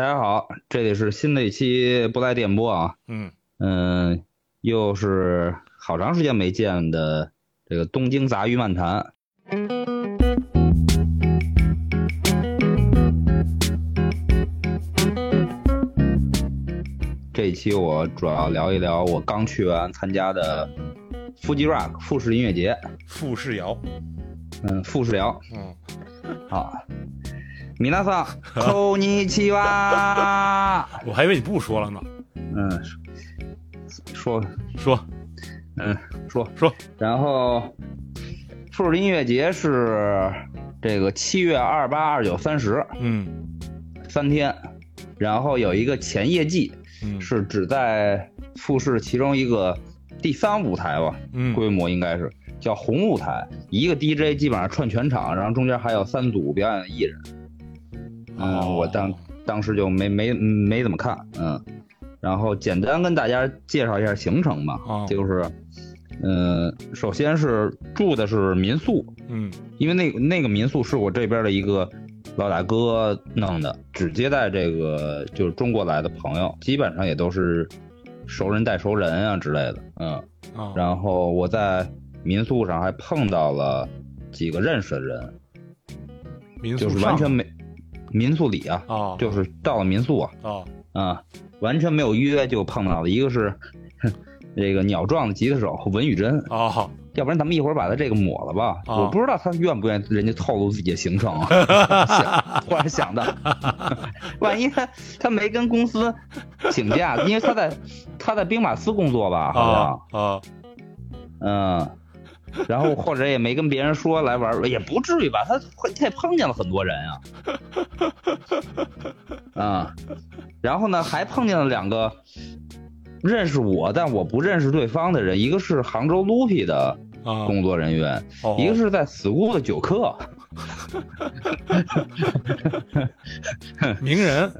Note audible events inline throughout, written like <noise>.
大家好，这里是新的一期不来电波啊，嗯。嗯，又是好长时间没见的这个东京杂鱼漫谈。这一期我主要聊一聊我刚去完参加的 Fuji Rock 富士音乐节，富士摇，嗯，富士聊嗯，啊。米娜桑，こんにちは。<laughs> 我还以为你不说了呢。嗯，说说嗯说说，然后富士音乐节是这个七月二八、二九、三十嗯三天，然后有一个前夜祭，嗯是只在富士其中一个第三舞台吧，嗯规模应该是叫红舞台，一个 DJ 基本上串全场，然后中间还有三组表演的艺人。 嗯，哦我当当时就没没没怎么看，嗯，然后简单跟大家介绍一下行程吧，哦就是，嗯，首先是住的是民宿，嗯因为那那个民宿是我这边的一个老大哥弄的，只接待这个就是中国来的朋友，基本上也都是熟人带熟人啊之类的，嗯，啊，然后我在民宿上还碰到了几个认识的人，民宿就是完全没民宿里啊，啊，就是到了民宿啊，啊啊，完全没有约就碰到了，一个是哼 <laughs> 这个鸟壮的吉他手文宇珍，啊要不然咱们一会儿把他这个抹了吧？哦。我不知道他愿不愿意人家透露自己的行程啊，<laughs> 想突然想到，<laughs> 万一他他没跟公司请假，因为他在他在兵马司工作吧，好像。啊啊嗯，然后或者也没跟别人说来玩儿，也不至于吧？他他也碰见了很多人啊，啊，然后呢，还碰见了两个认识我但我不认识对方的人，一个是杭州 Lupi 的啊，工作人员，哦一个是在 school 的酒客，<laughs> 名人，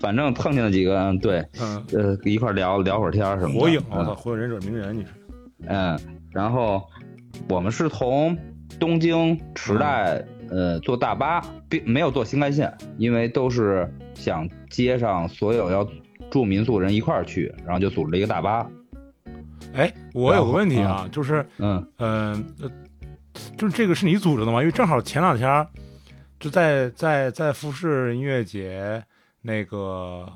反正碰见了几个，嗯对，嗯，呃，一块聊聊会儿天儿什么的。火影，我嗯操，火影忍者名人，你是嗯，然后我们是从东京池袋呃坐大巴，并没有坐新干线，因为都是想接上所有要住民宿的人一块儿去，然后就组织了一个大巴。哎，我有个问题啊，就是嗯嗯呃，就是这个是你组织的吗？因为正好前两天就在在在富士音乐节那个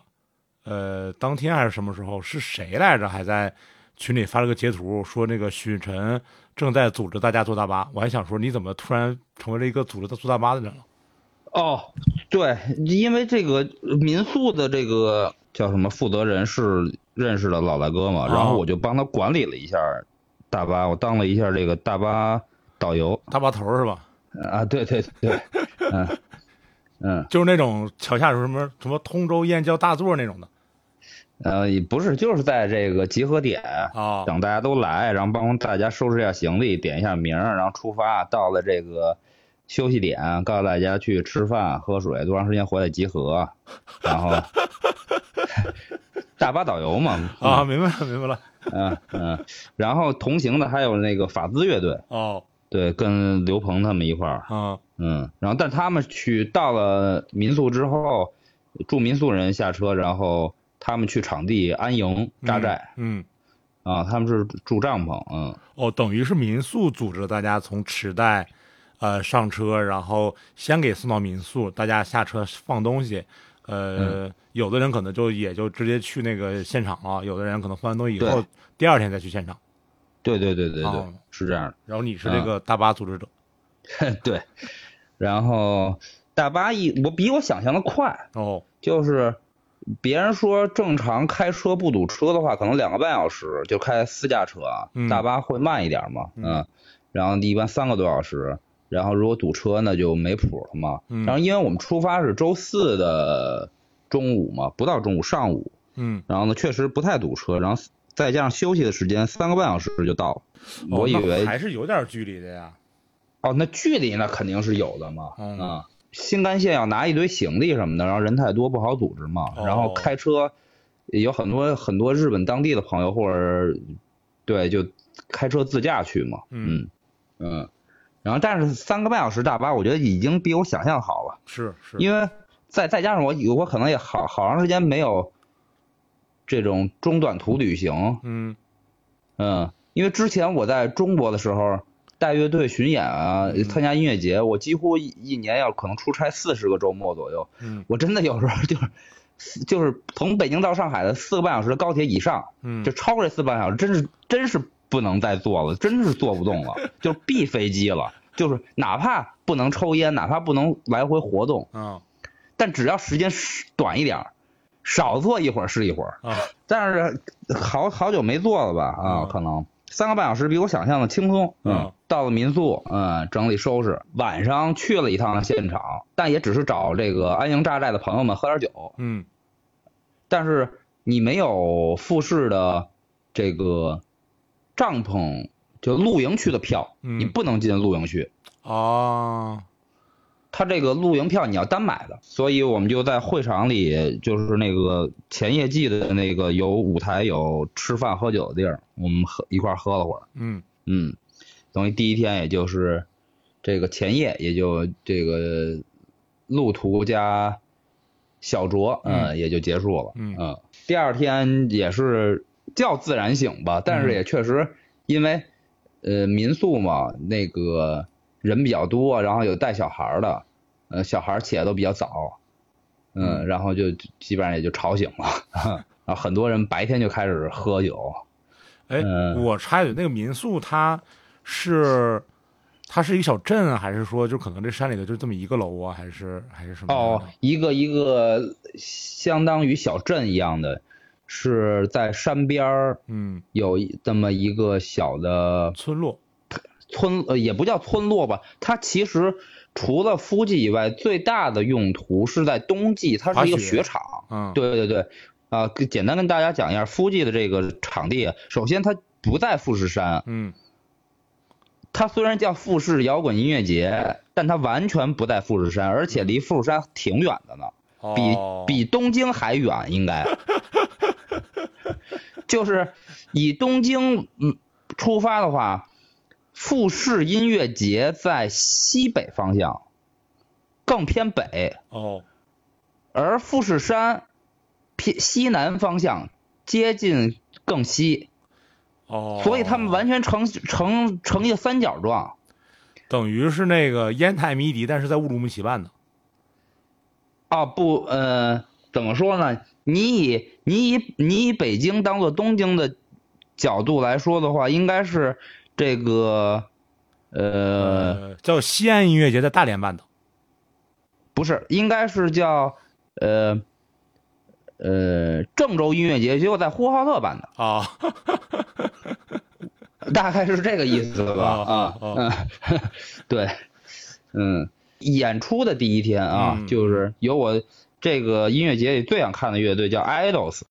呃当天还是什么时候，是谁来着？还在群里发了个截图，说那个许晨正在组织大家坐大巴。我还想说，你怎么突然成为了一个组织坐大巴的人了？哦，对，因为这个民宿的这个叫什么负责人是认识的老大哥嘛，哦然后我就帮他管理了一下大巴，我当了一下这个大巴导游大巴头是吧？啊，对对对，嗯嗯。就是那种桥下有什么什么通州燕郊大座那种的呃，也不是，就是在这个集合点，啊等大家都来，然后帮大家收拾一下行李，点一下名，然后出发。到了这个休息点，告诉大家去吃饭、喝水，多长时间回来集合，然后 <laughs> 大巴导游嘛，啊，明白了明白了嗯嗯，然后同行的还有那个法兹乐队，哦对，跟刘鹏他们一块儿，嗯嗯，然后但他们去到了民宿之后，住民宿人下车，然后他们去场地安营扎寨。嗯。啊，他们是住帐篷，嗯，哦，等于是民宿组织大家从池袋，呃，上车，然后先给送到民宿，大家下车放东西。呃，有的人可能就也就直接去那个现场了，有的人可能放完东西以后，第二天再去现场。对对对对对，哦是这样的然后你是这个大巴组织者，的，<laughs> 对。然后大巴一，我比我想象的快，哦，就是别人说正常开车不堵车的话，可能两个半小时就开私家车啊，嗯大巴会慢一点嘛，嗯嗯，然后一般三个多小时。然后如果堵车那就没谱了嘛。嗯然后因为我们出发是周四的中午嘛，不到中午上午，嗯，然后呢，确实不太堵车，然后再加上休息的时间，三个半小时就到了。哦我以为还是有点距离的呀。哦，那距离那肯定是有的嘛。嗯啊，新干线要拿一堆行李什么的，然后人太多不好组织嘛。哦。然后开车有很多很多日本当地的朋友或者对就开车自驾去嘛。嗯。嗯嗯，然后但是三个半小时大巴，我觉得已经比我想象好了，是是，因为再再加上我我可能也好好长时间没有这种中短途旅行，嗯。嗯，因为之前我在中国的时候带乐队巡演啊，嗯。参加音乐节，我几乎一一年要可能出差四十个周末左右，嗯。我真的有时候就是 <laughs> 就是从北京到上海的四个半小时的高铁以上，嗯，就超过这四个半小时，真是真是不能再坐了，真是坐不动了，<laughs> 就闭飞机了。就是哪怕不能抽烟，哪怕不能来回活动，嗯。但只要时间是短一点儿，少坐一会儿是一会儿。啊。但是好好久没坐了吧？啊嗯，可能三个半小时比我想象的轻松。嗯嗯，到了民宿，嗯，整理收拾，晚上去了一趟现场，但也只是找这个安营扎寨的朋友们喝点酒。嗯但是你没有复式的这个帐篷，就露营区的票，嗯你不能进露营区。啊它这个露营票你要单买的，所以我们就在会场里，就是那个前夜祭的那个有舞台、有吃饭喝酒的地儿，我们喝一块儿喝了会儿。嗯。嗯，等于第一天也就是这个前夜，也就这个路途加小酌，嗯。嗯，也就结束了。嗯。第二天也是叫自然醒吧，但是也确实因为呃民宿嘛，那个人比较多，然后有带小孩的，呃小孩起来都比较早，嗯，然后就基本上也就吵醒了，<laughs> 然后很多人白天就开始喝酒。哎，嗯我插一句，那个民宿它是它是一个小镇啊，还是说就可能这山里头就这么一个楼啊，还是还是什么哦？，一个一个相当于小镇一样的，是在山边儿嗯，有一这么一个小的村落村，呃，也不叫村落吧，它其实除了夫季以外，最大的用途是在冬季，它是一个滑雪雪场。嗯对对对，啊、跟简单跟大家讲一下夫季的这个场地，首先它不在富士山，嗯它虽然叫富士摇滚音乐节，但它完全不在富士山，而且离富士山挺远的呢。比哦比东京还远，应该。<laughs> 就是以东京嗯出发的话，富士音乐节在西北方向，更偏北，哦而富士山偏西南方向，接近更西，哦，所以他们完全成成成一个三角状。等于是那个烟台迷笛，但是在乌鲁木齐办的。啊，不，呃，怎么说呢？你以你以你以北京当做东京的角度来说的话，应该是这个，呃，呃，叫西安音乐节在大连办的。不是，应该是叫呃呃郑州音乐节，结果在呼和浩特办的，啊，大概是这个意思吧？啊嗯，对，嗯，演出的第一天啊，嗯就是有我这个音乐节里最想看的乐队叫 Idols。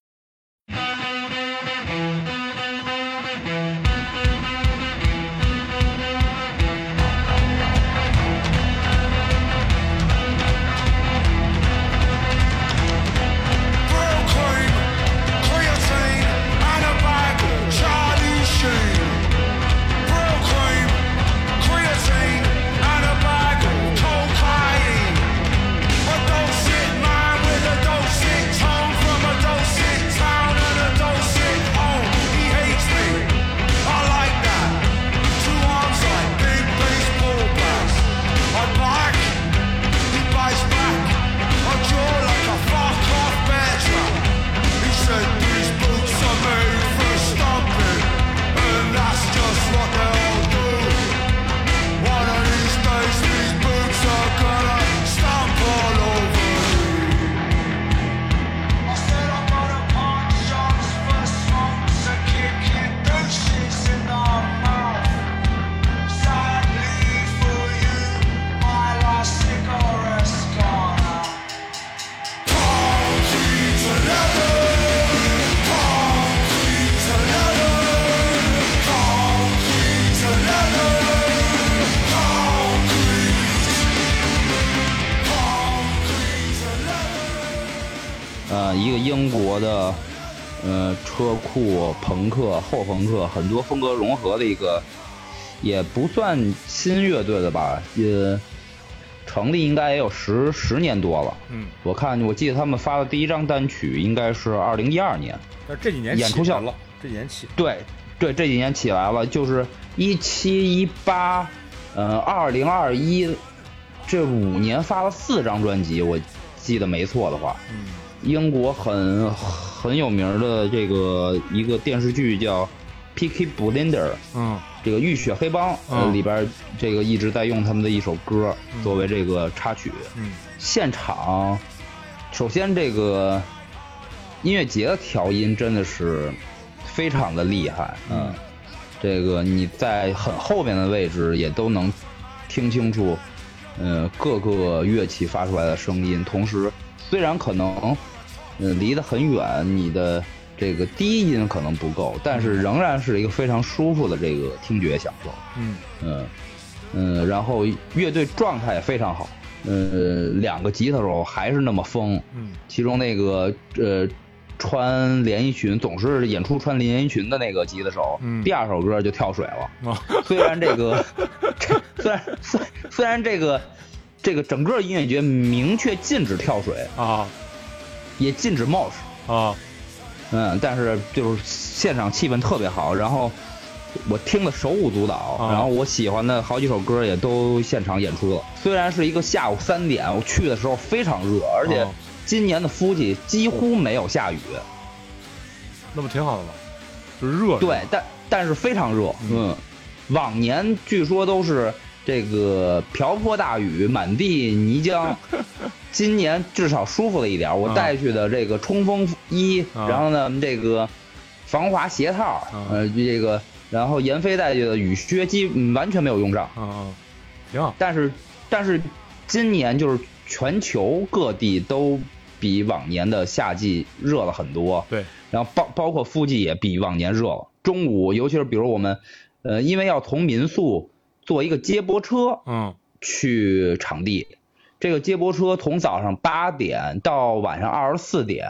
呃车库朋克后朋克很多风格融合的一个，也不算新乐队的吧，也成立应该也有十十年多了。嗯，我看我记得他们发的第一张单曲应该是二零一二年。但是这几年演出效这几年起，对，对，这几年起来了，就是一七一八，嗯，二零二一，这五年发了四张专辑，我记得没错的话。嗯英国很很有名的这个一个电视剧叫《Peaky Blinder》，嗯。这个《浴血黑帮》里边这个一直在用他们的一首歌作为这个插曲。嗯。现场，首先这个音乐节的调音真的是非常的厉害，嗯，这个你在很后面的位置也都能听清楚，呃，各个乐器发出来的声音，同时虽然可能，呃，离得很远，你的这个低音可能不够，但是仍然是一个非常舒服的这个听觉享受。嗯嗯嗯，然后乐队状态也非常好，呃，两个吉他手还是那么疯，嗯其中那个呃穿连衣裙总是演出穿连衣裙的那个吉他手，嗯第二首歌就跳水了。啊虽然这个，这 <laughs> 虽然虽虽然这个这个整个音乐节明确禁止跳水，啊也禁止 mosh，啊。嗯，但是就是现场气氛特别好，然后我听的手舞足蹈，啊。然后我喜欢的好几首歌也都现场演出了。虽然是一个下午三点，我去的时候非常热，而且哦今年的夫妻几乎没有下雨，那不挺好的吗？就是热，对，但但是非常热，嗯，往年据说都是这个瓢泼大雨，满地泥浆。<laughs> 今年至少舒服了一点，我啊带去的这个冲锋衣，啊然后呢，这个防滑鞋套，啊呃，这个，然后闫飞带去的雨靴基嗯完全没有用上。啊啊，挺好，但是，但是今年就是全球各地都比往年的夏季热了很多。对，然后包包括附近也比往年热了。中午，尤其是比如我们，呃，因为要从民宿坐一个接驳车嗯。去场地，这个接驳车从早上八点到晚上二十四点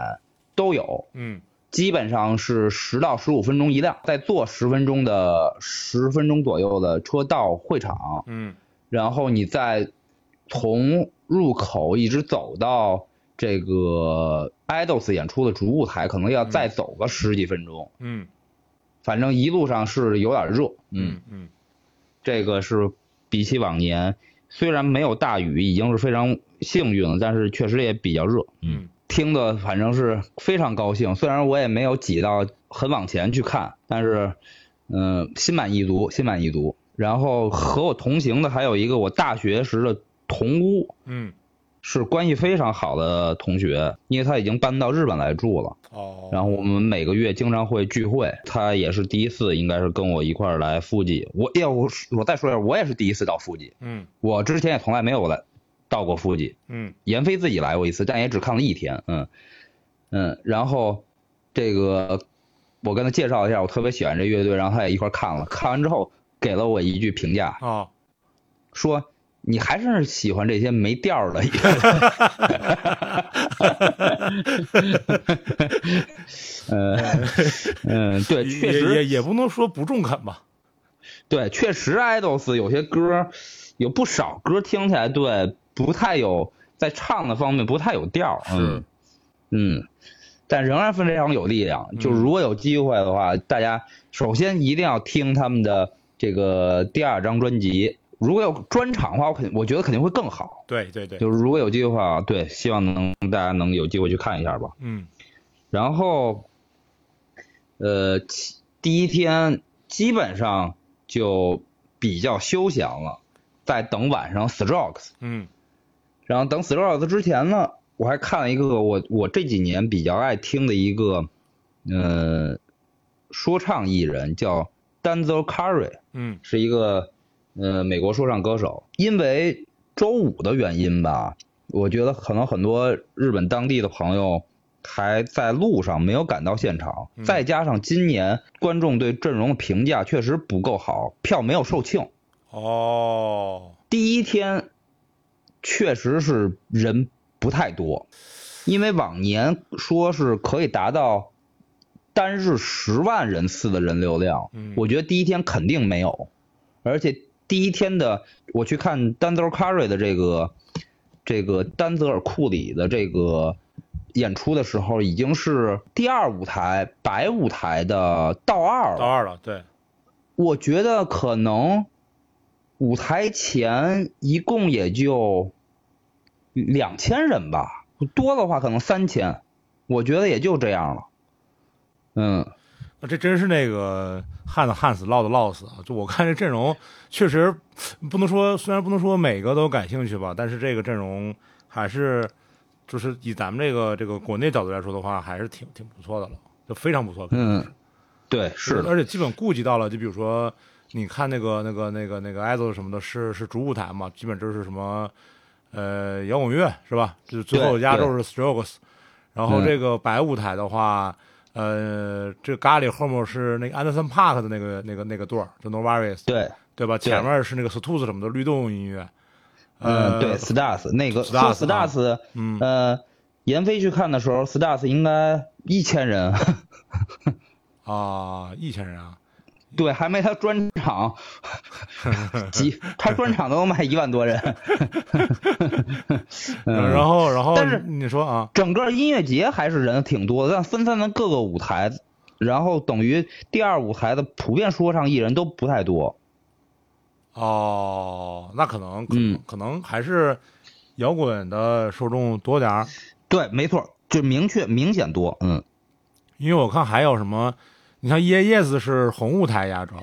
都有，嗯。基本上是十到十五分钟一辆，再坐十分钟的十分钟左右的车到会场，嗯。然后你再从入口一直走到这个 idols 演出的主舞台，可能要再走个十几分钟。嗯。反正一路上是有点热，嗯，嗯嗯这个是比起往年，虽然没有大雨，已经是非常幸运了，但是确实也比较热，嗯听的反正是非常高兴。虽然我也没有挤到很往前去看，但是，嗯、心满意足，心满意足。然后和我同行的还有一个我大学时的同屋，嗯是关系非常好的同学，因为他已经搬到日本来住了。哦，然后我们每个月经常会聚会，他也是第一次，应该是跟我一块儿来富集。我要我我再说一下，我也是第一次到富集，嗯我之前也从来没有来到过富集。嗯闫飞自己来过一次，但也只看了一天。嗯嗯，然后这个我跟他介绍一下，我特别喜欢这乐队，然后他也一块儿看了。看完之后给了我一句评价，啊说你还是喜欢这些没调儿的乐队。嗯 <laughs> 嗯，对，确也实也也不能说不中肯吧，对，确实，idols 有些歌有不少歌听起来对不太有在唱的方面不太有调儿，嗯嗯，但仍然非常有力量。就是如果有机会的话，大家首先一定要听他们的这个第二张专辑。如果有专场的话，我肯我觉得肯定会更好。对对对，就是如果有机会的话，对，希望能大家能有机会去看一下吧。嗯然后，呃，其第一天基本上就比较休闲了，在等晚上 Strokes。嗯然后等 Strokes 之前呢，我还看了一个我我这几年比较爱听的一个，呃，说唱艺人叫 Denzel Curry，嗯是一个呃美国说唱歌手。因为周五的原因吧，我觉得可能很多日本当地的朋友还在路上没有赶到现场，嗯。再加上今年观众对阵容的评价确实不够好，票没有售罄。哦。第一天确实是人不太多，因为往年说是可以达到单日十万人次的人流量，嗯。我觉得第一天肯定没有，而且第一天的我去看 Denzel Curry 的这个这个丹泽尔库里的这个演出的时候，已经是第二舞台白舞台的倒二了。到二了，对，我觉得可能舞台前一共也就两千人吧，多的话可能三千，我觉得也就这样了。嗯，那这真是那个旱的旱死，涝的涝死啊！就我看这阵容，确实不能说，虽然不能说每个都感兴趣吧，但是这个阵容还是就是以咱们这个这个国内角度来说的话，还是挺挺不错的了，就非常不错。嗯，对，是的，而且基本顾及到了，就比如说你看那个那个那个那个 idol 什么的，是是主舞台嘛，基本就是什么呃摇滚乐是吧？就是最后对压轴是 Strokes，然后嗯这个白舞台的话，呃，这咖喱后面是那个 Anderson Park 的那个那个那个段儿，就 Novaris 对，对吧？前面是那个 Stools 什么的律动音乐，呃，嗯，对，Stars 那个 Stars 呃，闫飞去看的时候，Stars 应该一千人，<laughs> 啊，一千人啊，对，还没他专场 <laughs> 几，他专场都能卖一万多人。<laughs> 嗯然后然后但是你说啊，整个音乐节还是人挺多的，但分散在各个舞台，然后等于第二舞台的普遍说唱艺人都不太多。哦，那可能可能、嗯可能还是摇滚的受众多点儿，对，没错，就明确明显多。嗯，因为我看还有什么，你像 Yeah Yes 是红舞台压轴，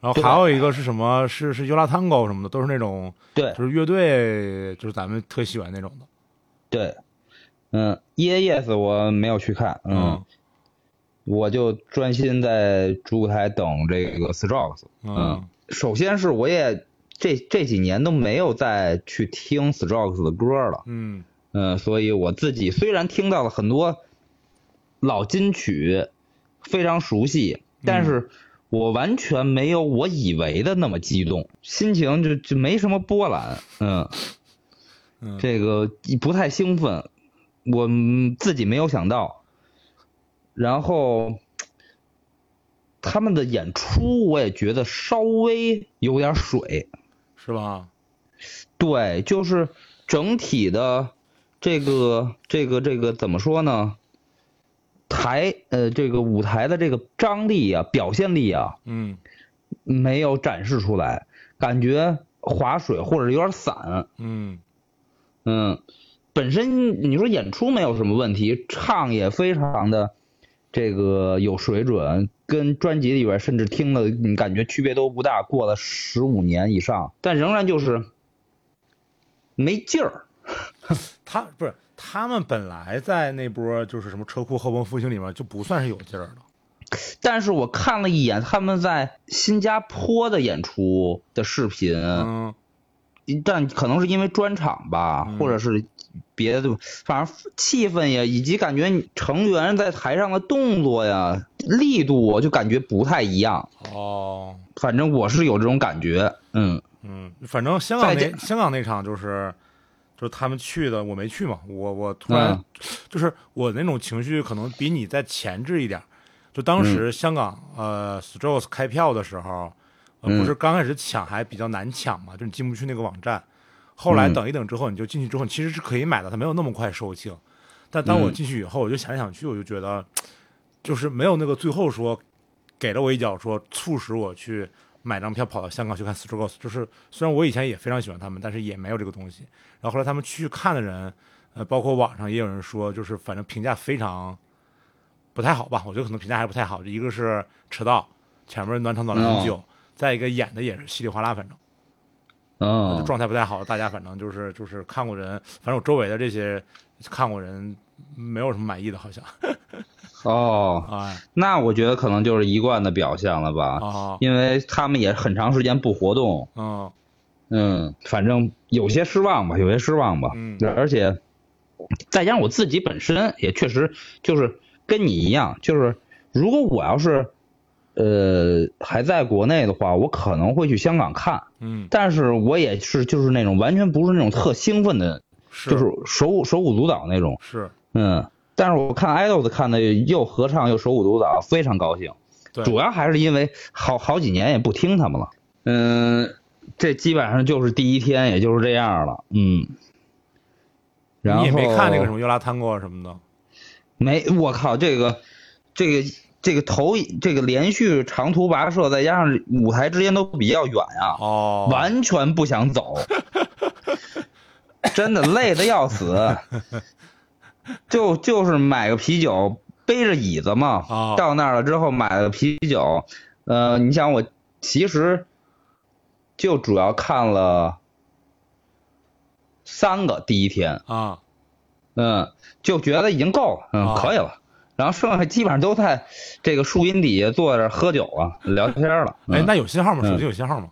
然后还有一个是什么是是 Yola Tango 什么的，都是那种对就是乐队，就是咱们特喜欢那种的。对，嗯，Yeah Yes 我没有去看，嗯，我就专心在主舞台等这个 Strokes。嗯首先是我也这这几年都没有再去听 Strokes 的歌了。嗯嗯，所以我自己虽然听到了很多老金曲，非常熟悉，但是我完全没有我以为的那么激动，心情就就没什么波澜。嗯，嗯，这个不太兴奋，我嗯自己没有想到。然后他们的演出，我也觉得稍微有点水。是吧？对，就是整体的这个这个这个怎么说呢？台呃，这个舞台的这个张力啊，表现力啊，嗯没有展示出来，感觉划水或者有点散。嗯嗯，本身你说演出没有什么问题，唱也非常的这个有水准，跟专辑里边甚至听的你感觉区别都不大，过了十五年以上，但仍然就是没劲儿。<laughs> 他不是他们本来在那波就是什么车库后崩复兴里面就不算是有劲儿的。但是我看了一眼他们在新加坡的演出的视频，嗯但可能是因为专场吧，嗯或者是别的，反正气氛呀，以及感觉成员在台上的动作呀、力度，我就感觉不太一样。哦反正我是有这种感觉，嗯嗯，反正香港那香港那场就是。就是他们去的，我没去嘛，我我突然、嗯 <tsk> 就是我那种情绪可能比你再前置一点儿。就当时香港、呃 Strokes 开票的时候，不是刚开始抢还比较难抢嘛，就你进不去那个网站。后来嗯等一等之后，你就进去之后，你其实是可以买的，它没有那么快售罄。但当我嗯进去以后，我就想来想去，我就觉得就是没有那个最后说给了我一脚，说促使我去买张票跑到香港去看 Strokes。就是虽然我以前也非常喜欢他们，但是也没有这个东西。然后后来他们去看的人，呃，包括网上也有人说，就是反正评价非常不太好吧。我觉得可能评价还不太好。一个是迟到，前面暖场暖了很久，再一个演的也是稀里哗啦，反正。就嗯状态不太好，大家反正就是就是看过人，反正我周围的这些看过人没有什么满意的，好像，哦，哎。那我觉得可能就是一贯的表现了吧，啊因为他们也很长时间不活动，嗯。嗯，反正有些失望吧，有些失望吧。嗯。而且再加上我自己本身也确实就是跟你一样，就是如果我要是呃还在国内的话，我可能会去香港看，嗯，但是我也是就是那种完全不是那种特兴奋的，是。就是手舞手舞足蹈那种，是，嗯。但是我看 idols 看的又合唱又手舞足蹈，<laughs> 非常高兴。对，主要还是因为好好几年也不听他们了。嗯，这基本上就是第一天，也就是这样了。嗯，然后你也没看那个什么尤拉探戈什么的，没，我靠，这个这个这个头这个连续长途跋涉，再加上舞台之间都比较远呀、哦，完全不想走，<laughs> 真的累得要死。<laughs> 就就是买个啤酒，背着椅子嘛，啊到那儿了之后买了啤酒，呃，你想我其实就主要看了三个第一天，啊，嗯，就觉得已经够了，嗯，啊可以了。然后剩下基本上都在这个树荫底下坐着喝酒啊，聊天了。哎，嗯那有信号吗？嗯手机有信号吗？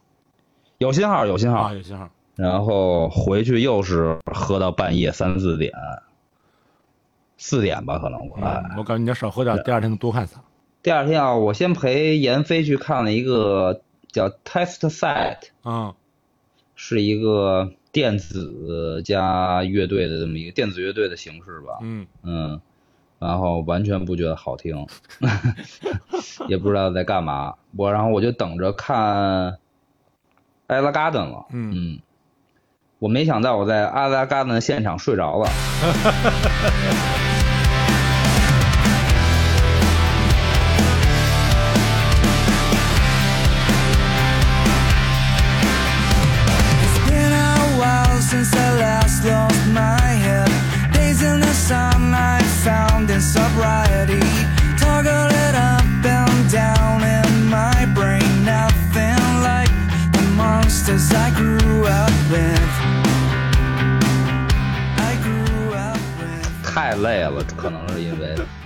有信号，有信号。啊，有信号。然后回去又是喝到半夜三四点，四点吧，可能我。我感觉你要少喝点，第二天能多看场。第二天啊，我先陪闫飞去看了一个叫 Test Set，嗯是一个电子加乐队的这么一个电子乐队的形式吧。嗯嗯，然后完全不觉得好听，<laughs> 也不知道在干嘛。我然后我就等着看艾拉 Garden 了。嗯嗯，我没想到我在艾拉 Garden 现场睡着了。<laughs>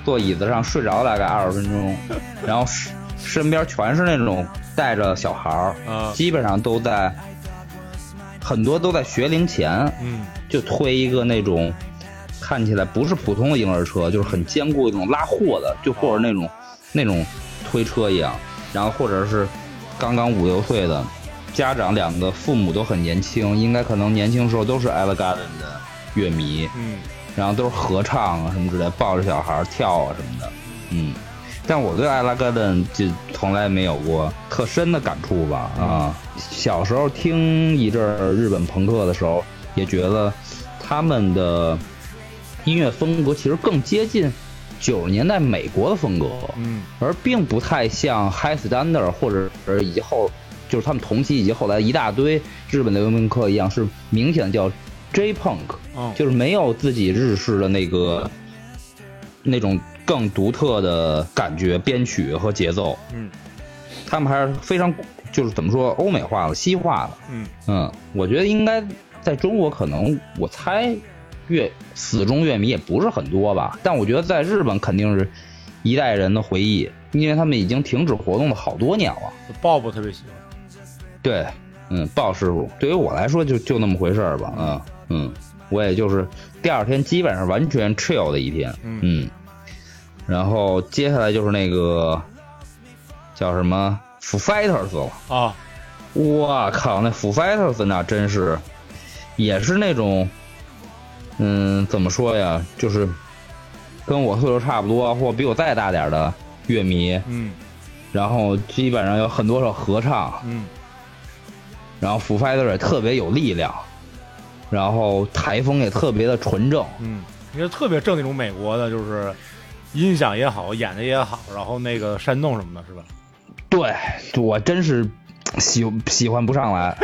坐椅子上睡着大概二十分钟，<laughs> 然后身身边全是那种带着小孩儿，啊基本上都在很多都在学龄前，嗯就推一个那种看起来不是普通的婴儿车，就是很坚固的那种拉货的，就或者那种那种推车一样，然后或者是刚刚五六岁的家长，两个父母都很年轻，应该可能年轻时候都是 Ella Garden 的乐迷，嗯然后都是合唱啊什么之类，抱着小孩跳啊什么的，嗯。但我对艾拉戈登就从来没有过特深的感触吧啊！小时候听一阵儿日本朋克的时候，也觉得他们的音乐风格其实更接近九十年代美国的风格，嗯而并不太像 High Standard 或者是以及后就是他们同期以及后来一大堆日本的流行客一样，是明显的叫 J Punk，哦就是没有自己日式的那个那种更独特的感觉、编曲和节奏。嗯他们还是非常就是怎么说欧美化了、西化了。嗯嗯，我觉得应该在中国可能我猜乐死忠乐迷也不是很多吧，但我觉得在日本肯定是一代人的回忆，因为他们已经停止活动了好多年了。鲍勃特别喜欢。对，嗯，鲍师傅对于我来说就就那么回事儿吧，嗯嗯，我也就是第二天基本上完全 chill 的一天，嗯嗯，然后接下来就是那个叫什么 Fighters 了。啊我靠，那 Fighters 那真是，也是那种，嗯，怎么说呀，就是跟我岁数差不多或比我再大点的乐迷，嗯然后基本上有很多首合唱，嗯然后 Foo Fighters 也特别有力量，然后台风也特别的纯正，嗯，你就特别正那种美国的，就是音响也好，演的也好，然后那个煽动什么的，是吧？对我真是喜喜欢不上来。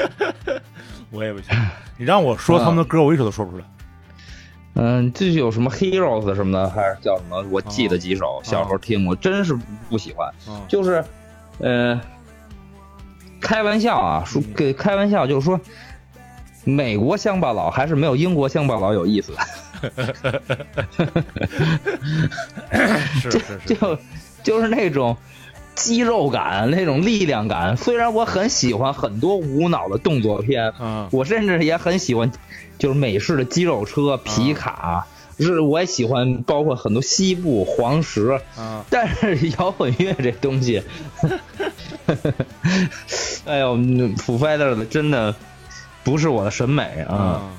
<laughs> 我也不行，你让我说他们的歌，我一首都说不出来。嗯，这有什么 Heroes 什么的，还是叫什么？我记得几首，小时候听过，真是不喜欢。嗯就是，呃，开玩笑啊，说给开玩笑，就是说，美国乡巴佬还是没有英国乡巴佬有意思。是 <laughs> 是是，<laughs> 就就是那种肌肉感、那种力量感。虽然我很喜欢很多无脑的动作片，嗯我甚至也很喜欢，就是美式的肌肉车、皮卡，是我也喜欢，包括很多西部黄石。嗯但是摇滚乐这东西，<laughs> 哎呦，普 f 的真的不是我的审美啊。嗯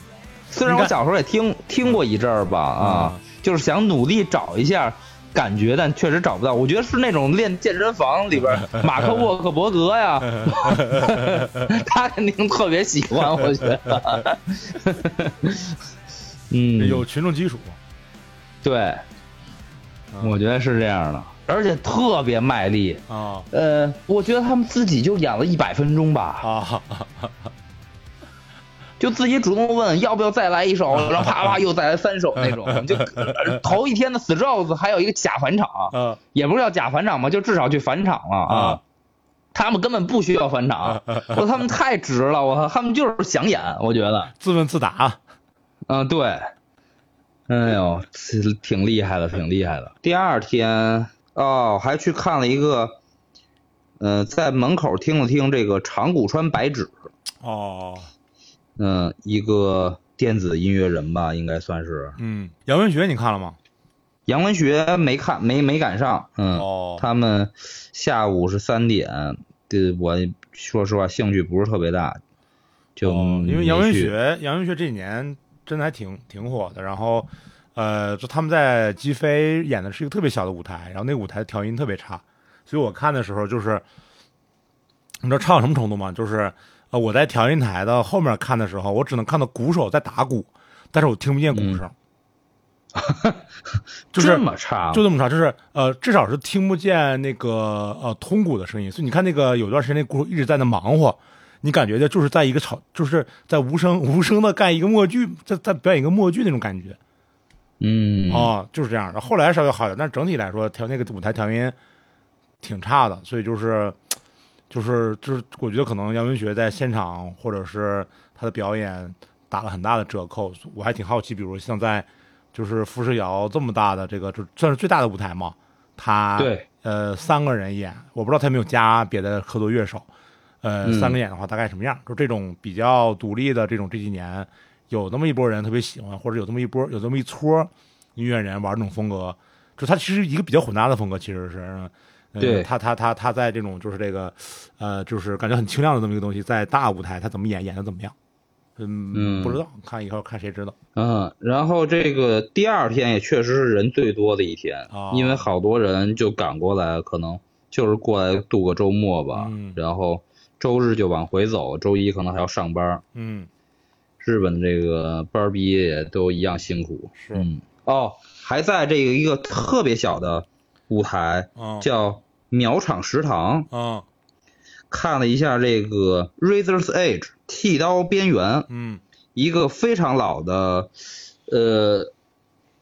虽然我小时候也听听过一阵儿吧啊，就是想努力找一下感觉，但确实找不到。我觉得是那种练健身房里边 <laughs> 马克沃克伯格呀，<laughs> 他肯定特别喜欢，<laughs> 我觉得。嗯，有群众基础。对，嗯我觉得是这样的，而且特别卖力。啊呃，我觉得他们自己就演了一百分钟吧，啊就自己主动问要不要再来一首，然后啪啪又再来三首那种。就呃头一天的死 Rose 还有一个假返场，啊也不是叫假返场吧，就至少去返场了啊啊。他们根本不需要返场，我他们太直了，我操，他们就是想演，我觉得，自问自答。嗯，对，哎呦，挺挺厉害的，挺厉害的。第二天哦，还去看了一个，呃，在门口听了听这个长谷川白纸，哦，嗯、一个电子音乐人吧，应该算是。嗯，杨文学你看了吗？杨文学没看，没没赶上，嗯，哦他们下午是三点，对我说实话兴趣不是特别大，就、哦因为杨文，学，杨文学这几年真的还挺挺火的。然后，呃，就他们在击飞演的是一个特别小的舞台，然后那个舞台调音特别差，所以我看的时候就是，你知道差到什么程度吗？就是呃，我在调音台的后面看的时候，我只能看到鼓手在打鼓，但是我听不见鼓声。<laughs> 就是这么差，就这么差，就是呃，至少是听不见那个呃通鼓的声音。所以你看那个有段时间那鼓手一直在那忙活，你感觉的就是在一个吵，就是在无声无声的干一个默剧，在在表演一个默剧那种感觉嗯，啊、就是这样的。后来稍微好点，但是整体来说调那个舞台调音挺差的，所以就是就是就是我觉得可能杨文学在现场或者是他的表演打了很大的折扣。我还挺好奇，比如像在就是富士窑这么大的这个就算是最大的舞台嘛，他对，呃三个人演，我不知道他有没有加别的合作乐手，呃、嗯三个演的话大概什么样？就这种比较独立的这种这几年有那么一波人特别喜欢，或者有这么一波有这么一撮音乐人玩这种风格，就他其实一个比较混搭的风格，其实是。呃对他他他他在这种就是这个，呃，就是感觉很清亮的这么一个东西，在大舞台他怎么演演的怎么样？嗯，嗯不知道，看以后看谁知道。嗯，然后这个第二天也确实是人最多的一天，哦因为好多人就赶过来，可能就是过来度个周末吧，嗯然后周日就往回走，周一可能还要上班。嗯，日本的这个班儿毕业也都一样辛苦。是嗯，哦，还在这个一个特别小的舞台，嗯叫苗场食堂，啊看了一下这个 Razor's Edge 剃刀边缘，嗯一个非常老的，呃，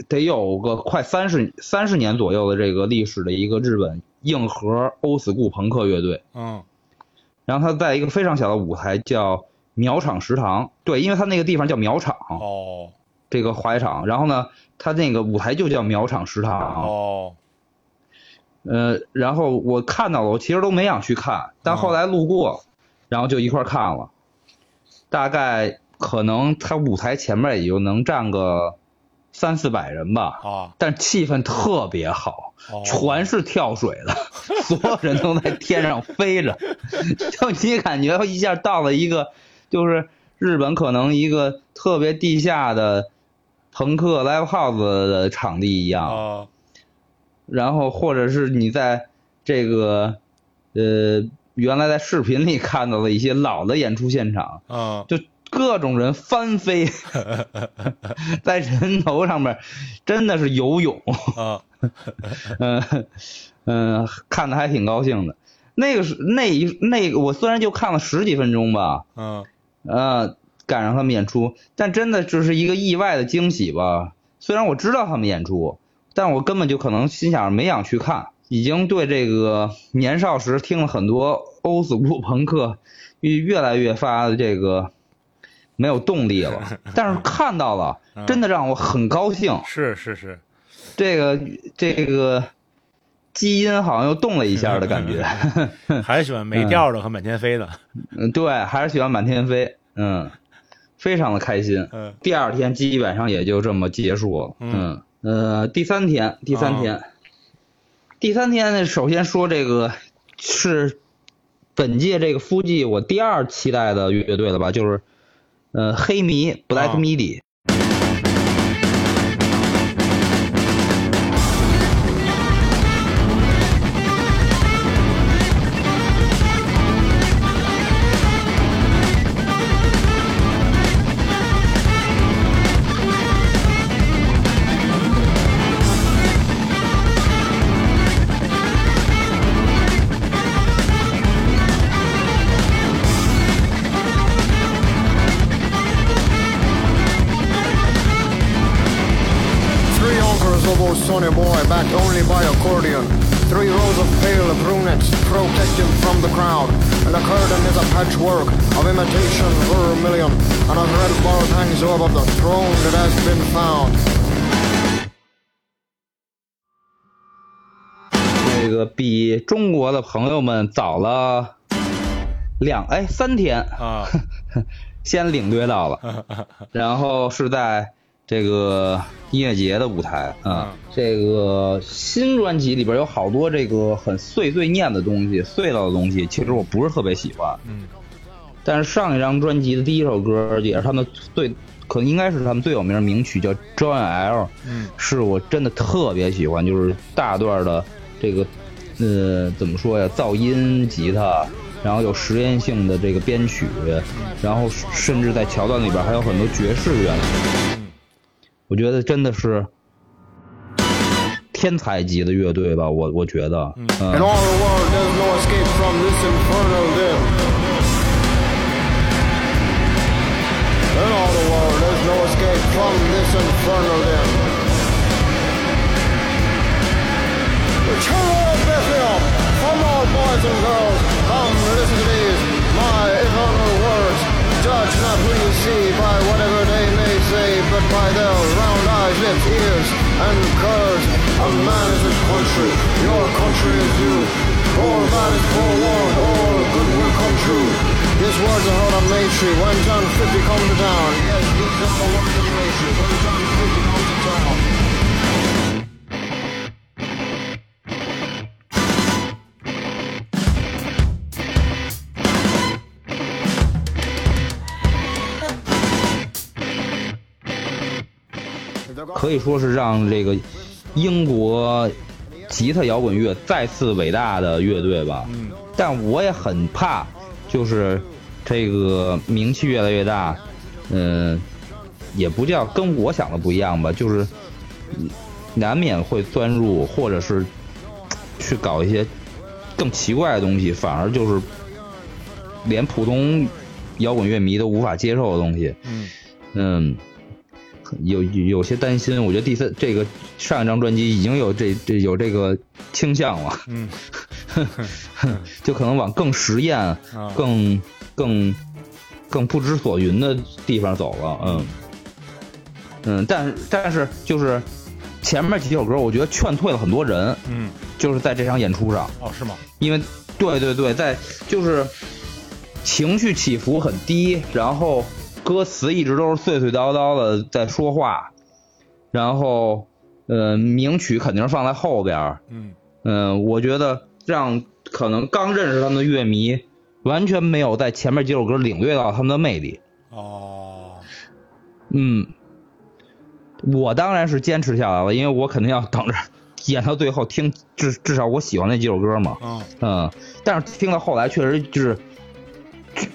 得有个快三十三十年左右的这个历史的一个日本硬核欧死固朋克乐队。嗯然后他在一个非常小的舞台叫苗场食堂，对，因为他那个地方叫苗场，哦这个滑雪场。然后呢，他那个舞台就叫苗场食堂。哦呃，然后我看到了，我其实都没想去看，但后来路过，然后就一块儿看了。大概可能他舞台前面也就能站个三四百人吧，啊但气氛特别好，哦全是跳水的，<laughs> 所有人都在天上飞着，<laughs> 就你感觉一下到了一个就是日本可能一个特别地下的朋克 live house 的场地一样。啊然后或者是你在这个呃原来在视频里看到的一些老的演出现场，嗯就各种人翻飞，<laughs> 在人头上面真的是游泳，啊 <laughs> 嗯嗯，看的还挺高兴的。那个是那一那个我虽然就看了十几分钟吧，嗯呃，赶上他们演出，但真的就是一个意外的惊喜吧。虽然我知道他们演出，但我根本就可能心想没想去看，已经对这个年少时听了很多欧死固朋克，越越来越发的这个没有动力了。<laughs> 但是看到了，真的让我很高兴。是是是这个这个基因好像又动了一下的感觉。<laughs> 还是喜欢没调的和满天飞的嗯，对，还是喜欢满天飞，嗯，非常的开心。嗯第二天基本上也就这么结束了。嗯呃，第三天，第三天，第三天呢，首先说这个是本届这个夫季我第二期待的乐队了吧，就是呃黑迷 Black 啊 Midi。比中国的朋友们早了两哎三天，啊，<laughs> 先领略到了，<laughs> 然后是在这个音乐节的舞台啊。这个新专辑里边有好多这个很碎碎念的东西、碎叨的东西，其实我不是特别喜欢。嗯但是上一张专辑的第一首歌也是他们最，可能应该是他们最有名的名曲，叫《John L》，嗯是我真的特别喜欢，就是大段的这个，呃怎么说呀噪音吉他然后有实验性的这个编曲然后甚至在桥段里边还有很多爵士乐我觉得真的是天才级的乐队吧我我觉得嗯嗯。Ears, and curves. A man is his country, your country is you. All man forewarned, all good will come true. These words are heard on Street when John 50 comes to town. Yes, these are the words of when John 50可以说是让这个英国吉他摇滚乐再次伟大的乐队吧。嗯但我也很怕，就是这个名气越来越大，嗯、也不叫跟我想的不一样吧，就是嗯难免会钻入，或者是去搞一些更奇怪的东西，反而就是连普通摇滚乐迷都无法接受的东西。嗯嗯，有有些担心。我觉得第三这个上一张专辑已经有这这有这个倾向了，嗯 <laughs> 就可能往更实验、啊更更更不知所云的地方走了。嗯嗯，但是但是就是前面几首歌，我觉得劝退了很多人，嗯就是在这场演出上。哦是吗？因为对对对，在就是情绪起伏很低，然后歌词一直都是碎碎叨叨的在说话，然后呃名曲肯定是放在后边儿，嗯。嗯、我觉得让可能刚认识他们的乐迷完全没有在前面几首歌领略到他们的魅力，哦。嗯，我当然是坚持下来了，因为我肯定要等着演到最后听至至少我喜欢那几首歌嘛，嗯。嗯，但是听到后来确实就是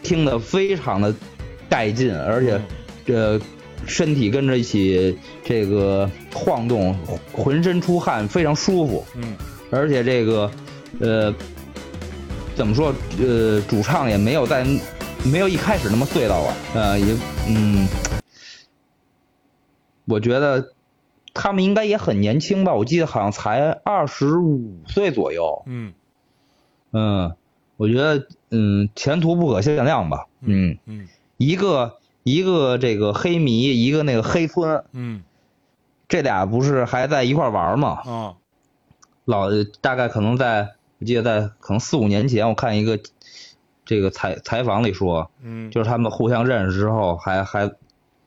听的非常的带劲，而且这身体跟着一起这个晃动，浑身出汗，非常舒服。嗯而且这个呃怎么说呃主唱也没有在没有一开始那么碎叨了，呃也嗯，我觉得他们应该也很年轻吧，我记得好像才二十五岁左右。嗯嗯，我觉得嗯前途不可限量吧。嗯，嗯一个一个这个黑迷，一个那个黑村，嗯这俩不是还在一块儿玩吗？啊老大概可能在，我记得在可能四五年前，我看一个这个采采访里说，嗯就是他们互相认识之后还还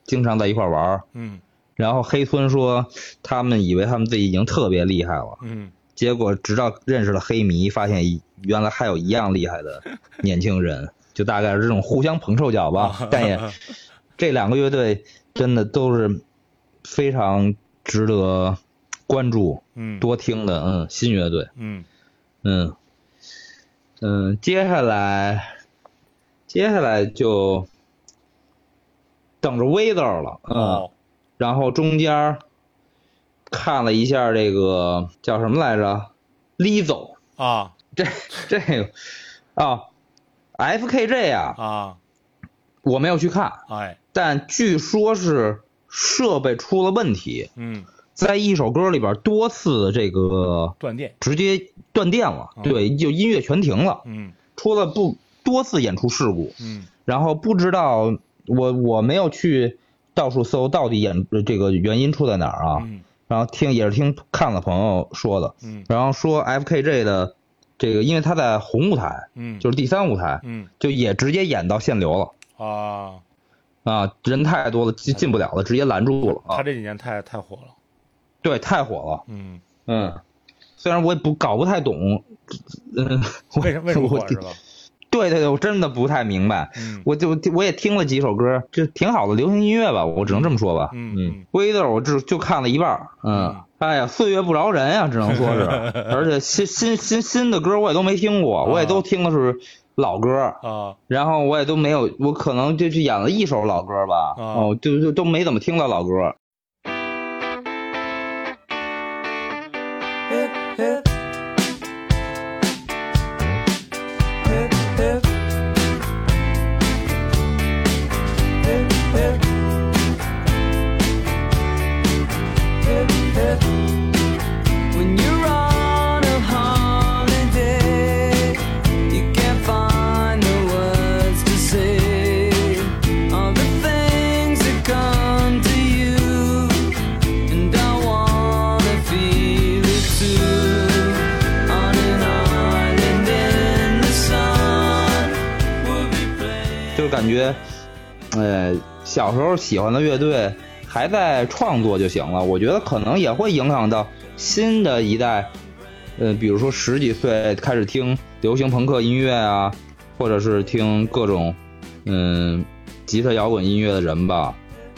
经常在一块玩儿。嗯然后黑村说，他们以为他们自己已经特别厉害了，嗯结果直到认识了黑迷，发现原来还有一样厉害的 <laughs> 年轻人，就大概是这种互相捧臭脚吧。<laughs> 但也这两个乐队真的都是非常值得关注、嗯。多听的，嗯，新乐队，嗯。嗯。嗯，接下来接下来就等着 Weather 了，嗯。哦。然后中间儿看了一下这个叫什么来着，Lizzo，啊。这这个啊，FKJ 啊，啊。我没有去看，哎。但据说是设备出了问题，嗯。在一首歌里边多次这个断电，直接断电了，嗯。对，就音乐全停了，嗯。出了不多次演出事故，嗯。然后不知道我我没有去到处搜到底演这个原因出在哪儿啊，嗯。然后听也是听看了朋友说的，嗯。然后说 FKJ 的这个，因为他在红舞台，嗯，就是第三舞台，嗯。就也直接演到限流了啊，啊，人太多了进进不了了，直接拦住了啊，他这几年太太火了，对，太火了，嗯，嗯，虽然我也不搞不太懂，嗯，<laughs> 为什为什么我火是吧？<laughs> 对对对，我真的不太明白。嗯。我就我也听了几首歌，就挺好的流行音乐吧，我只能这么说吧。嗯嗯威德我只就看了一半儿，嗯，哎呀，岁月不饶人呀、只能说是，<laughs> 而且新新新新的歌我也都没听过，我也都听的是老歌，啊。然后我也都没有，我可能就去演了一首老歌吧，啊哦，就就都没怎么听到老歌。感觉，呃，小时候喜欢的乐队还在创作就行了。我觉得可能也会影响到新的一代，呃，比如说十几岁开始听流行朋克音乐啊，或者是听各种，嗯，吉他摇滚音乐的人吧，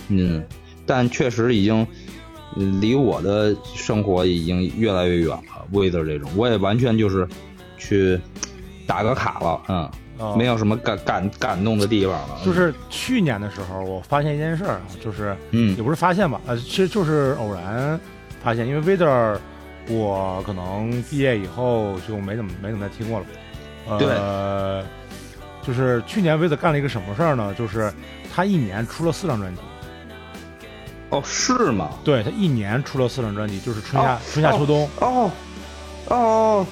嗯，但确实已经，离我的生活已经越来越远了。，Wither 这种，我也完全就是去打个卡了，嗯。啊，没有什么感感感动的地方了。就是去年的时候，我发现一件事儿啊，就是嗯也不是发现吧，呃，其实就是偶然发现，因为 Vader，我可能毕业以后就没怎么没怎么再听过了。呃，就是去年 Vader 干了一个什么事儿呢？就是他一年出了四张专辑，哦，是吗？对他一年出了四张专辑，就是春夏、哦春夏秋冬。哦哦，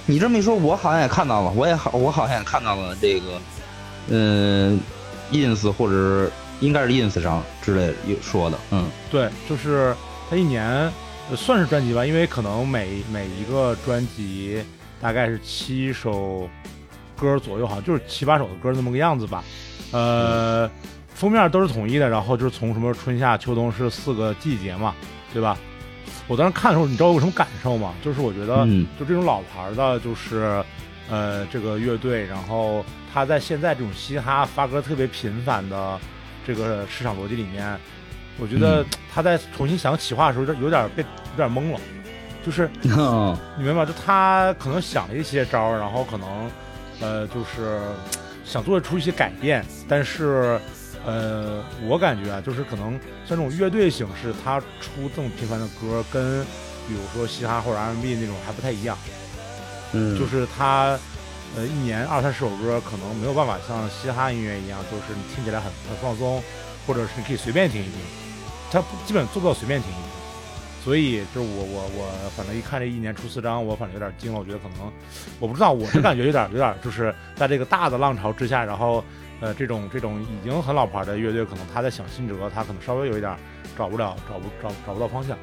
你这么一说，我好像也看到了，我也好，我好像也看到了这个，嗯、ins 或者应该是 ins 上之类说的，嗯对，就是他一年、呃算是专辑吧，因为可能每每一个专辑大概是七首歌左右，好像就是七八首的歌那么个样子吧。呃，封面都是统一的，然后就是从什么春夏秋冬是四个季节嘛，对吧？我当时看的时候，你知道我有什么感受吗？就是我觉得，嗯就这种老牌的，就是呃这个乐队，然后他在现在这种嘻哈发歌特别频繁的这个市场逻辑里面，我觉得他在重新想企划的时候，有点有点被有点懵了，就是 <laughs> 嗯你明白吗？就他可能想了一些招儿，然后可能呃就是想做出一些改变，但是呃我感觉啊，就是可能像这种乐队形式，他出这么频繁的歌，跟比如说嘻哈或者 R&B 那种还不太一样，嗯，就是他呃一年二三十首歌，可能没有办法像嘻哈音乐一样，就是你听起来很很放松，或者是你可以随便听一听，他基本做不到随便听一听。所以就是我我我反正一看这一年出四张，我反正有点惊了。我觉得可能我不知道，我是感觉有点有点就是在这个大的浪潮之下，然后呃这种这种已经很老牌的乐队，可能他在想新辙，他可能稍微有一点找不了找不找找不到方向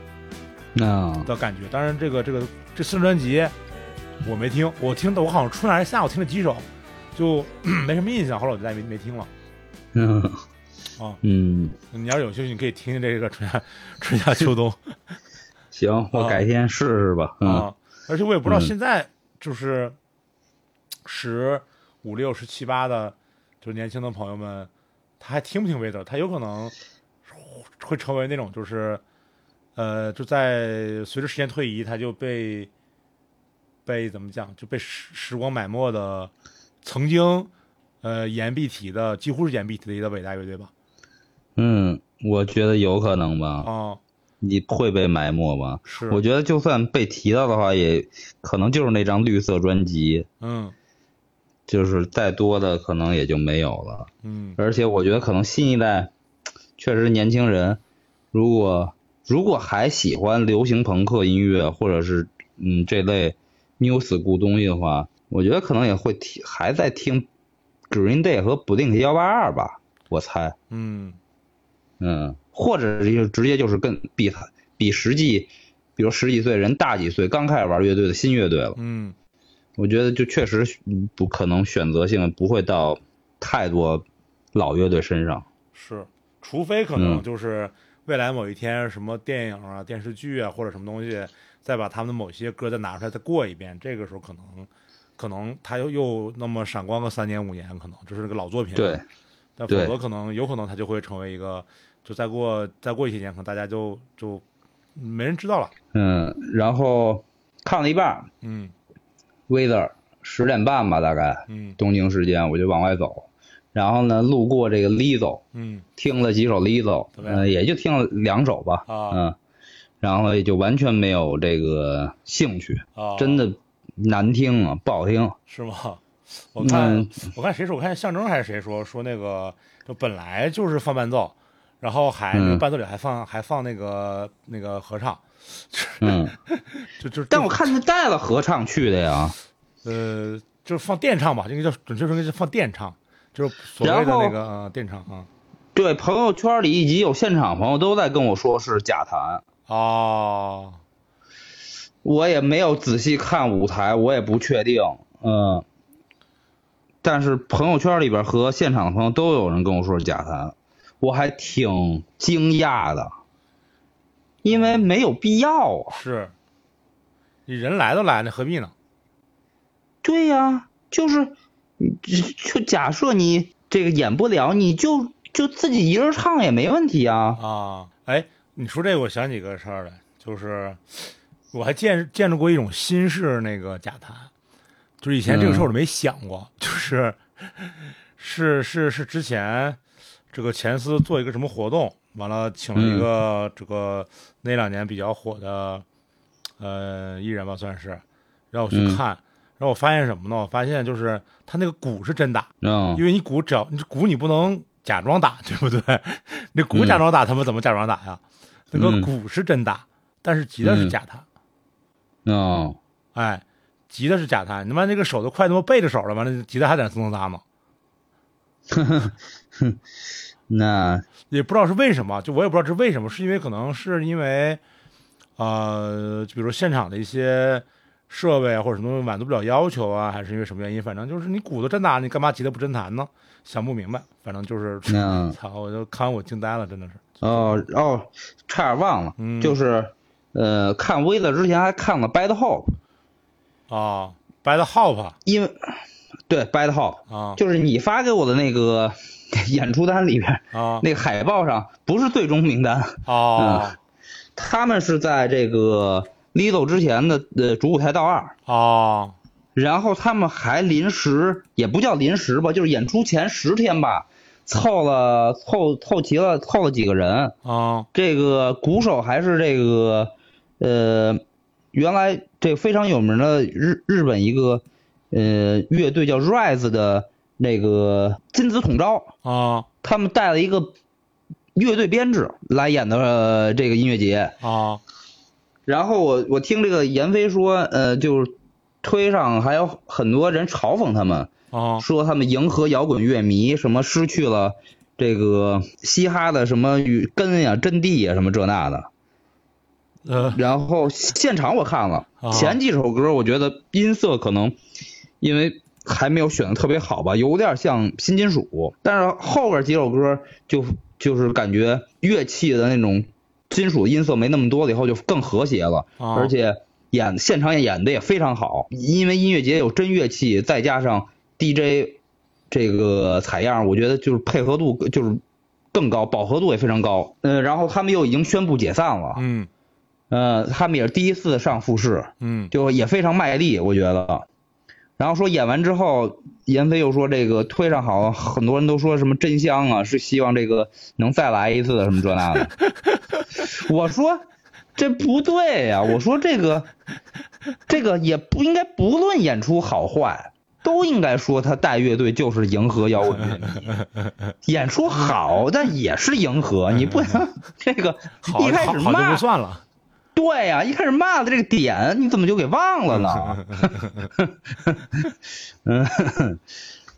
那的感觉。当然这个这个这四张专辑我没听，我听的我好像春来夏我听了几首，就没什么印象，后来我就再也没没听了。嗯啊嗯，你要是有兴趣，你可以听听这个春夏春夏秋冬。<laughs> 行，我啊改天试试吧。嗯啊，而且我也不知道嗯现在就是十五六、十七八的，就是年轻的朋友们，他还听不听威德？他有可能会成为那种就是，呃，就在随着时间推移，他就被被怎么讲，就被时时光埋没的曾经呃言必提的，几乎是言必提的一个伟大乐队吧？嗯，我觉得有可能吧。啊，你会被埋没吧？是，我觉得就算被提到的话，也可能就是那张绿色专辑，嗯就是再多的可能也就没有了。嗯而且我觉得可能新一代，确实年轻人，如果如果还喜欢流行朋克音乐或者是嗯这类 new school 东西的话，我觉得可能也会听，还在听 Green Day 和 Blink 幺八二吧，我猜。嗯嗯，或者就直接就是跟比他比实际，比如十几岁人大几岁刚开始玩乐队的新乐队了。嗯我觉得就确实嗯不可能选择性不会到太多老乐队身上。是，除非可能嗯就是未来某一天什么电影啊、电视剧啊或者什么东西，再把他们的某些歌再拿出来再过一遍，这个时候可能可能他又又那么闪光个三年五年，可能就是个老作品。对，但否则可能有可能他就会成为一个，就再过再过一些年，可能大家就就没人知道了。嗯，然后看了一半嗯，Weather 十点半吧，大概嗯东京时间我就往外走，然后呢路过这个 Lizzo，嗯听了几首 Lizzo，嗯呃，也就听了两首吧，啊嗯，然后也就完全没有这个兴趣，啊，真的难听啊，不好听。是吗？我看、嗯我看谁说，我看象征还是谁说说那个就本来就是放伴奏，然后还、嗯伴奏里还放还放那个那个合唱，嗯，<laughs> 就就但我看他带了合唱去的呀，呃就是放电唱吧，应该叫准确说应该是放电唱，就是所谓的那个、呃、电唱啊。对，朋友圈里以及有现场朋友都在跟我说是假弹，哦，我也没有仔细看舞台，我也不确定，嗯。但是朋友圈里边和现场的朋友都有人跟我说是假弹，我还挺惊讶的，因为没有必要啊。是，你人来都来了，何必呢？对呀、就是，你就就假设你这个演不了，你就就自己一人唱也没问题啊。啊，哎，你说这个，我想起个事儿来，就是我还见见着过一种新式那个假弹，就是以前这个事儿我都没想过，就是是是是之前这个前司做一个什么活动，完了请了一个这个那两年比较火的呃艺人吧，算是，让我去嗯。看。然后我发现什么呢？我发现就是他那个鼓是真打，嗯因为你鼓只要你鼓你不能假装打，<laughs> 对不对？那鼓假装打，他们怎么假装打呀？那个嗯鼓是真打，但是吉他是假弹，嗯，哎，吉他是假弹，你他妈那个手都快他妈背着手了，完了吉他还在那嗖嗖呢，<laughs> 那也不知道是为什么，就我也不知道是为什么，是因为可能是因为，呃，就比如现场的一些设备啊或者什么东西满足不了要求啊，还是因为什么原因？反正就是你鼓都真打，你干嘛急得不真弹呢？想不明白，反正就是，<laughs> 嗯操，我就看完我惊呆了，真的是。哦哦，差点忘了，嗯就是呃，看威了之前还看了 Bad Hope，啊，Bad Hope，因为对 Bad Hope，啊就是你发给我的那个 <laughs> 演出单里边，啊那个海报上不是最终名单，哦他们是在这个 Lizzo 之前的呃主舞台道二。哦然后他们还临时，也不叫临时吧，就是演出前十天吧，凑了凑凑齐了凑了几个人。啊这个鼓手还是这个，呃，原来这非常有名的日日本一个呃乐队叫 Rise 的那个金子统招，啊。他们带了一个乐队编制来演的、呃这个音乐节。啊。然后我我听这个闫飞说，呃，就是推上还有很多人嘲讽他们，啊。说他们迎合摇滚乐迷，什么失去了这个嘻哈的什么与根呀、阵地呀，什么这那的。呃。然后现场我看了啊。前几首歌，我觉得音色可能因为还没有选的特别好吧，有点像新金属，但是后边几首歌就就是感觉乐器的那种金属音色没那么多了，以后就更和谐了。啊而且演现场演的也非常好，因为音乐节有真乐器，再加上 DJ 这个采样，我觉得就是配合度就是更高，饱和度也非常高。嗯，然后他们又已经宣布解散了，嗯呃，他们也是第一次上复试，嗯就也非常卖力，我觉得。然后说演完之后，闫飞又说这个推上好，很多人都说什么真香啊，是希望这个能再来一次的什么这那的。<laughs> 我说这不对呀、我说这个这个也不应该不论演出好坏，都应该说他带乐队就是迎合摇滚乐，<laughs> 演出好，但也是迎合，你不能这个一开始骂不算了。对呀、一开始骂的这个点，你怎么就给忘了呢？<laughs> 嗯，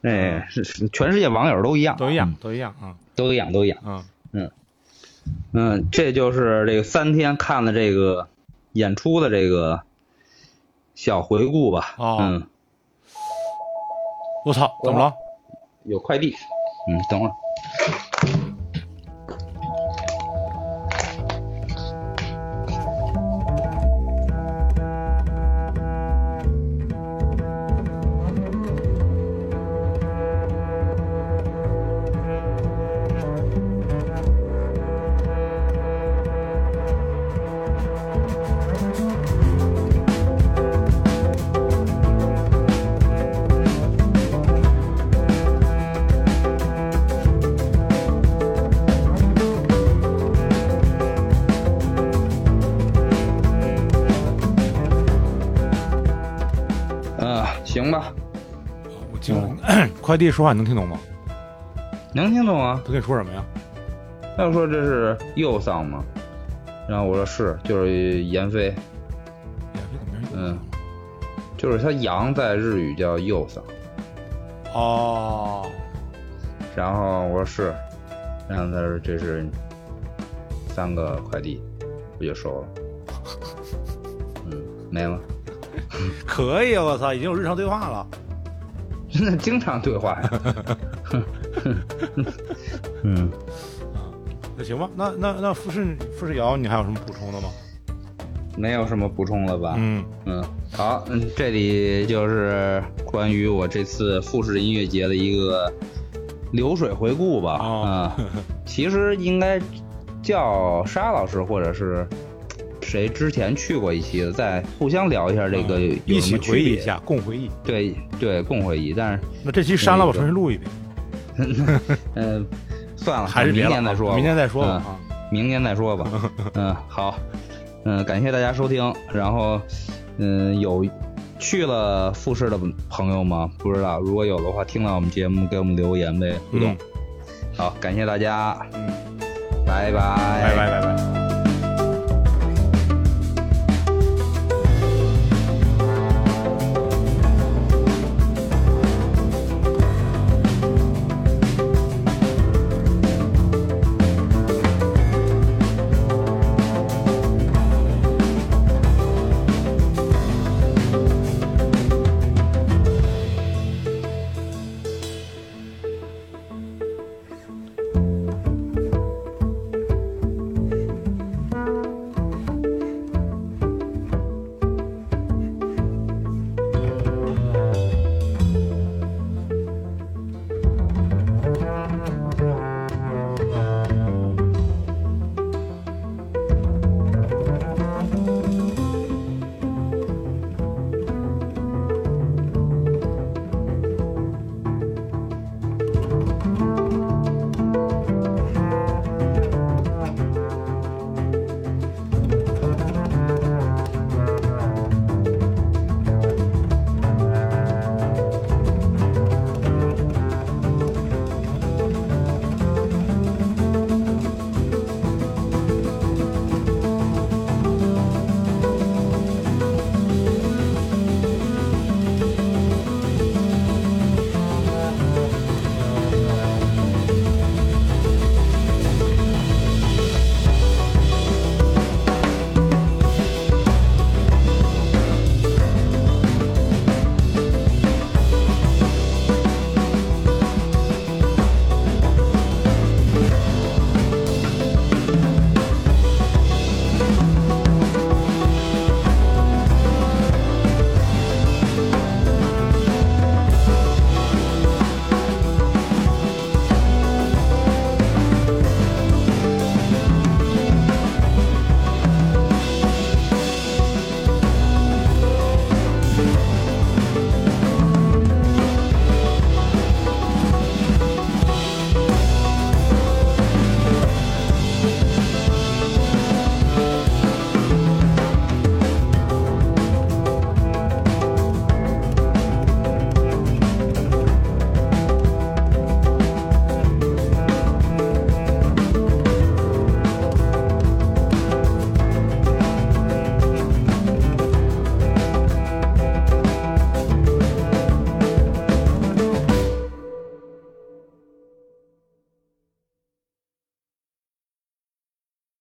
哎，全世界网友都一样，都一样，都一样啊都一样，都一样。啊！嗯，这就是这个三天看的这个演出的这个小回顾吧。哦嗯，我操，怎么了？有快递。嗯，等会儿。快递说话你能听懂吗？能听懂啊？他跟你说什么呀？他说这是右桑吗？然后我说是，就是闫飞，呀，这怎么没嗯就是他羊在日语叫右桑。哦，然后我说是，然后他说这是三个快递，我就收了。嗯，没了，<laughs> 可以，我操，已经有日常对话了。真的经常对话呀。<laughs> 嗯，那行吧，那那那富士富士瑶，你还有什么补充的吗？没有什么补充了吧？嗯，嗯，好，嗯，这里就是关于我这次富士音乐节的一个流水回顾吧。哦啊，其实应该叫沙老师或者是谁之前去过一期的，再互相聊一下这个一起有什么区别。回忆一下，共回忆。对对，共回忆。但是，那这期删了吧，重新录一遍，嗯、<laughs> 算了，还是别了啊年再说。明年再说吧。明年再说吧。嗯，好，嗯，感谢大家收听。然后，嗯，有去了复试的朋友吗？不知道，如果有的话，听到我们节目给我们留言呗，互动。嗯好，感谢大家，嗯，拜拜，拜拜拜拜。